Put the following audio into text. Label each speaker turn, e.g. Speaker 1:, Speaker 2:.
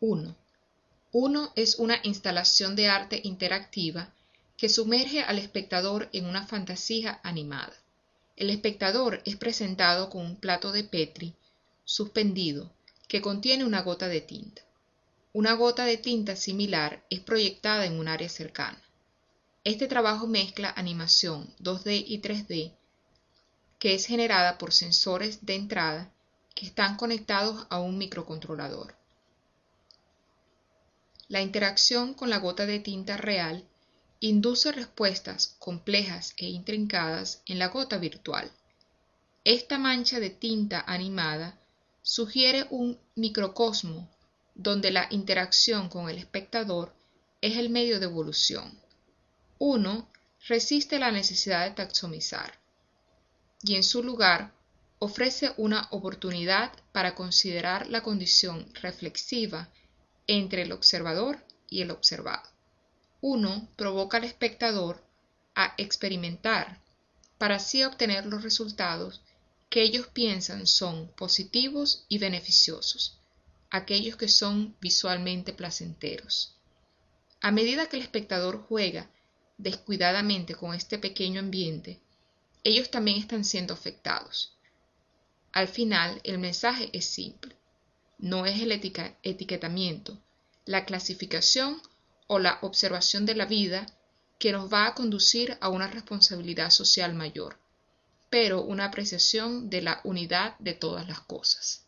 Speaker 1: 1. 1 es una instalación de arte interactiva que sumerge al espectador en una fantasía animada. El espectador es presentado con un plato de Petri suspendido que contiene una gota de tinta. Una gota de tinta similar es proyectada en un área cercana. Este trabajo mezcla animación 2D y 3D que es generada por sensores de entrada que están conectados a un microcontrolador. La interacción con la gota de tinta real induce respuestas complejas e intrincadas en la gota virtual. Esta mancha de tinta animada sugiere un microcosmo donde la interacción con el espectador es el medio de evolución. Uno resiste la necesidad de taxomizar y en su lugar ofrece una oportunidad para considerar la condición reflexiva entre el observador y el observado. Uno provoca al espectador a experimentar para así obtener los resultados que ellos piensan son positivos y beneficiosos aquellos que son visualmente placenteros. A medida que el espectador juega descuidadamente con este pequeño ambiente, ellos también están siendo afectados. Al final, el mensaje es simple. No es el etiquetamiento, la clasificación o la observación de la vida que nos va a conducir a una responsabilidad social mayor, pero una apreciación de la unidad de todas las cosas.